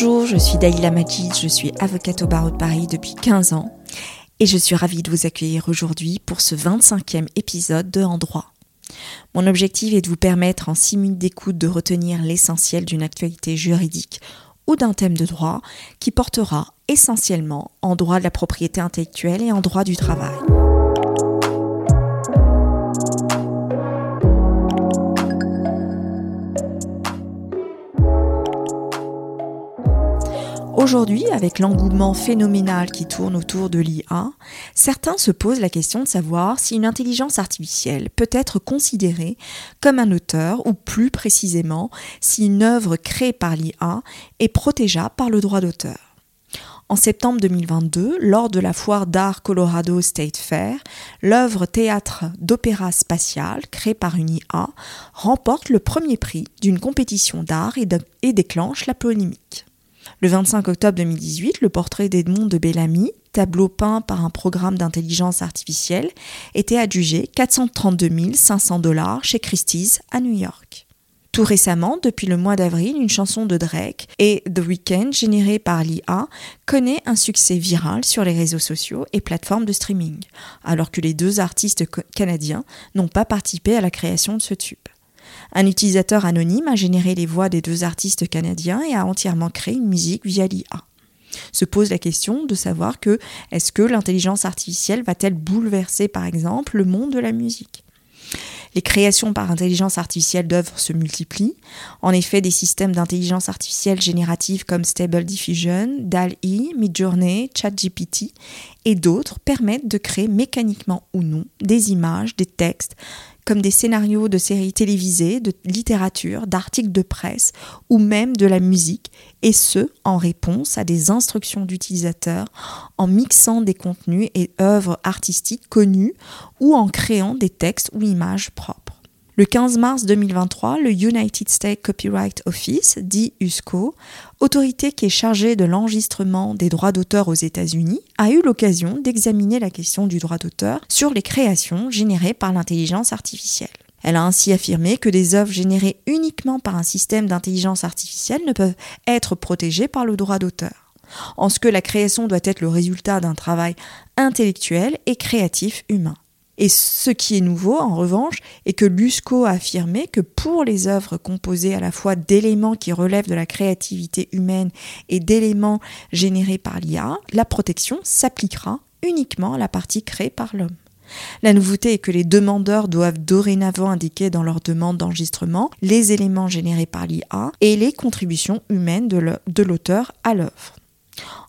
Bonjour, je suis Daïla Majid, je suis avocate au barreau de Paris depuis 15 ans et je suis ravie de vous accueillir aujourd'hui pour ce 25e épisode de En droit. Mon objectif est de vous permettre en 6 minutes d'écoute de retenir l'essentiel d'une actualité juridique ou d'un thème de droit qui portera essentiellement en droit de la propriété intellectuelle et en droit du travail. Aujourd'hui, avec l'engouement phénoménal qui tourne autour de l'IA, certains se posent la question de savoir si une intelligence artificielle peut être considérée comme un auteur, ou plus précisément, si une œuvre créée par l'IA est protégeable par le droit d'auteur. En septembre 2022, lors de la foire d'art Colorado State Fair, l'œuvre théâtre d'opéra spatial créée par une IA remporte le premier prix d'une compétition d'art et, déclenche la polémique. Le 25 octobre 2018, le portrait d'Edmond de Bellamy, tableau peint par un programme d'intelligence artificielle, était adjugé 432 500 dollars chez Christie's à New York. Tout récemment, depuis le mois d'avril, une chanson de Drake et The Weeknd générée par l'IA connaît un succès viral sur les réseaux sociaux et plateformes de streaming, alors que les deux artistes canadiens n'ont pas participé à la création de ce tube. Un utilisateur anonyme a généré les voix des deux artistes canadiens et a entièrement créé une musique via l'IA. Se pose la question de savoir que est-ce que l'intelligence artificielle va-t-elle bouleverser par exemple le monde de la musique? Les créations par intelligence artificielle d'œuvres se multiplient. En effet, des systèmes d'intelligence artificielle générative comme Stable Diffusion, DAL-E, Midjourney, ChatGPT et d'autres permettent de créer mécaniquement ou non des images, des textes, comme des scénarios de séries télévisées, de littérature, d'articles de presse ou même de la musique, et ce, en réponse à des instructions d'utilisateurs, en mixant des contenus et œuvres artistiques connues ou en créant des textes ou images propres. Le 15 mars 2023, le United States Copyright Office, dit USCO, autorité qui est chargée de l'enregistrement des droits d'auteur aux États-Unis, a eu l'occasion d'examiner la question du droit d'auteur sur les créations générées par l'intelligence artificielle. Elle a ainsi affirmé que des œuvres générées uniquement par un système d'intelligence artificielle ne peuvent être protégées par le droit d'auteur, en ce que la création doit être le résultat d'un travail intellectuel et créatif humain. Et ce qui est nouveau, en revanche, est que l'USCO a affirmé que pour les œuvres composées à la fois d'éléments qui relèvent de la créativité humaine et d'éléments générés par l'IA, la protection s'appliquera uniquement à la partie créée par l'homme. La nouveauté est que les demandeurs doivent dorénavant indiquer dans leur demande d'enregistrement les éléments générés par l'IA et les contributions humaines de l'auteur à l'œuvre.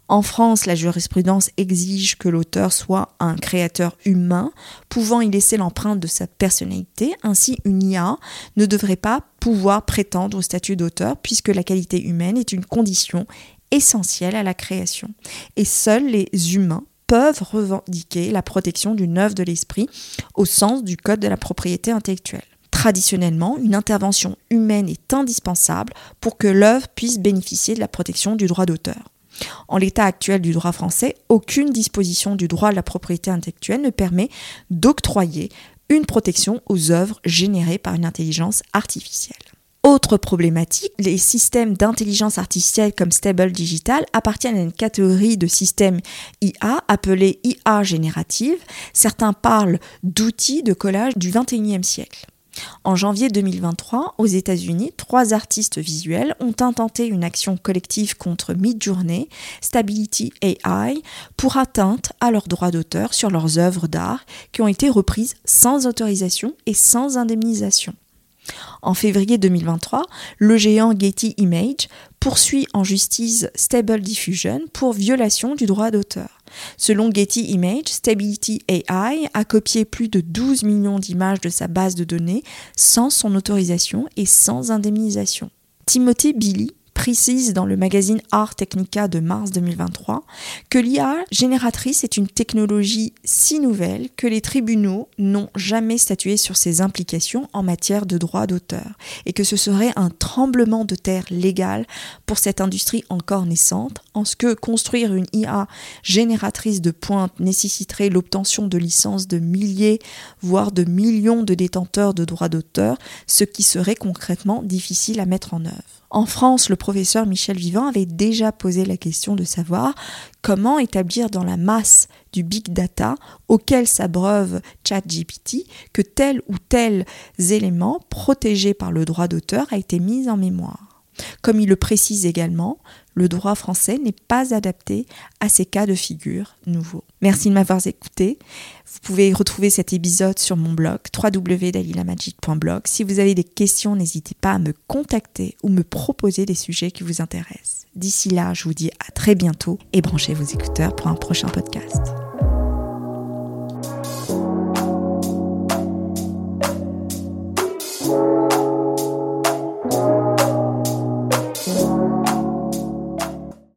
En France, la jurisprudence exige que l'auteur soit un créateur humain, pouvant y laisser l'empreinte de sa personnalité. Ainsi, une IA ne devrait pas pouvoir prétendre au statut d'auteur, puisque la qualité humaine est une condition essentielle à la création. Et seuls les humains peuvent revendiquer la protection d'une œuvre de l'esprit au sens du Code de la propriété intellectuelle. Traditionnellement, une intervention humaine est indispensable pour que l'œuvre puisse bénéficier de la protection du droit d'auteur. En l'état actuel du droit français, aucune disposition du droit de la propriété intellectuelle ne permet d'octroyer une protection aux œuvres générées par une intelligence artificielle. Autre problématique, les systèmes d'intelligence artificielle comme Stable Digital appartiennent à une catégorie de systèmes IA appelés IA générative. Certains parlent d'outils de collage du XXIe siècle. En janvier 2023, aux États-Unis, trois artistes visuels ont intenté une action collective contre Midjourney, Stability AI, pour atteinte à leurs droits d'auteur sur leurs œuvres d'art qui ont été reprises sans autorisation et sans indemnisation. En février 2023, le géant Getty Image poursuit en justice Stable Diffusion pour violation du droit d'auteur. Selon Getty Image, Stability AI a copié plus de 12 millions d'images de sa base de données sans son autorisation et sans indemnisation. Timothy Billy, précise dans le magazine Art Technica de mars 2023 que l'IA génératrice est une technologie si nouvelle que les tribunaux n'ont jamais statué sur ses implications en matière de droit d'auteur et que ce serait un tremblement de terre légal pour cette industrie encore naissante en ce que construire une IA génératrice de pointe nécessiterait l'obtention de licences de milliers voire de millions de détenteurs de droits d'auteur, ce qui serait concrètement difficile à mettre en œuvre. En France, le professeur Michel Vivant avait déjà posé la question de savoir comment établir dans la masse du big data auquel s'abreuve ChatGPT que tel ou tel élément protégé par le droit d'auteur a été mis en mémoire. Comme il le précise également, le droit français n'est pas adapté à ces cas de figure nouveaux. Merci de m'avoir écouté. Vous pouvez retrouver cet épisode sur mon blog www.dalilamagic.blog. Si vous avez des questions, n'hésitez pas à me contacter ou me proposer des sujets qui vous intéressent. D'ici là, je vous dis à très bientôt et branchez vos écouteurs pour un prochain podcast.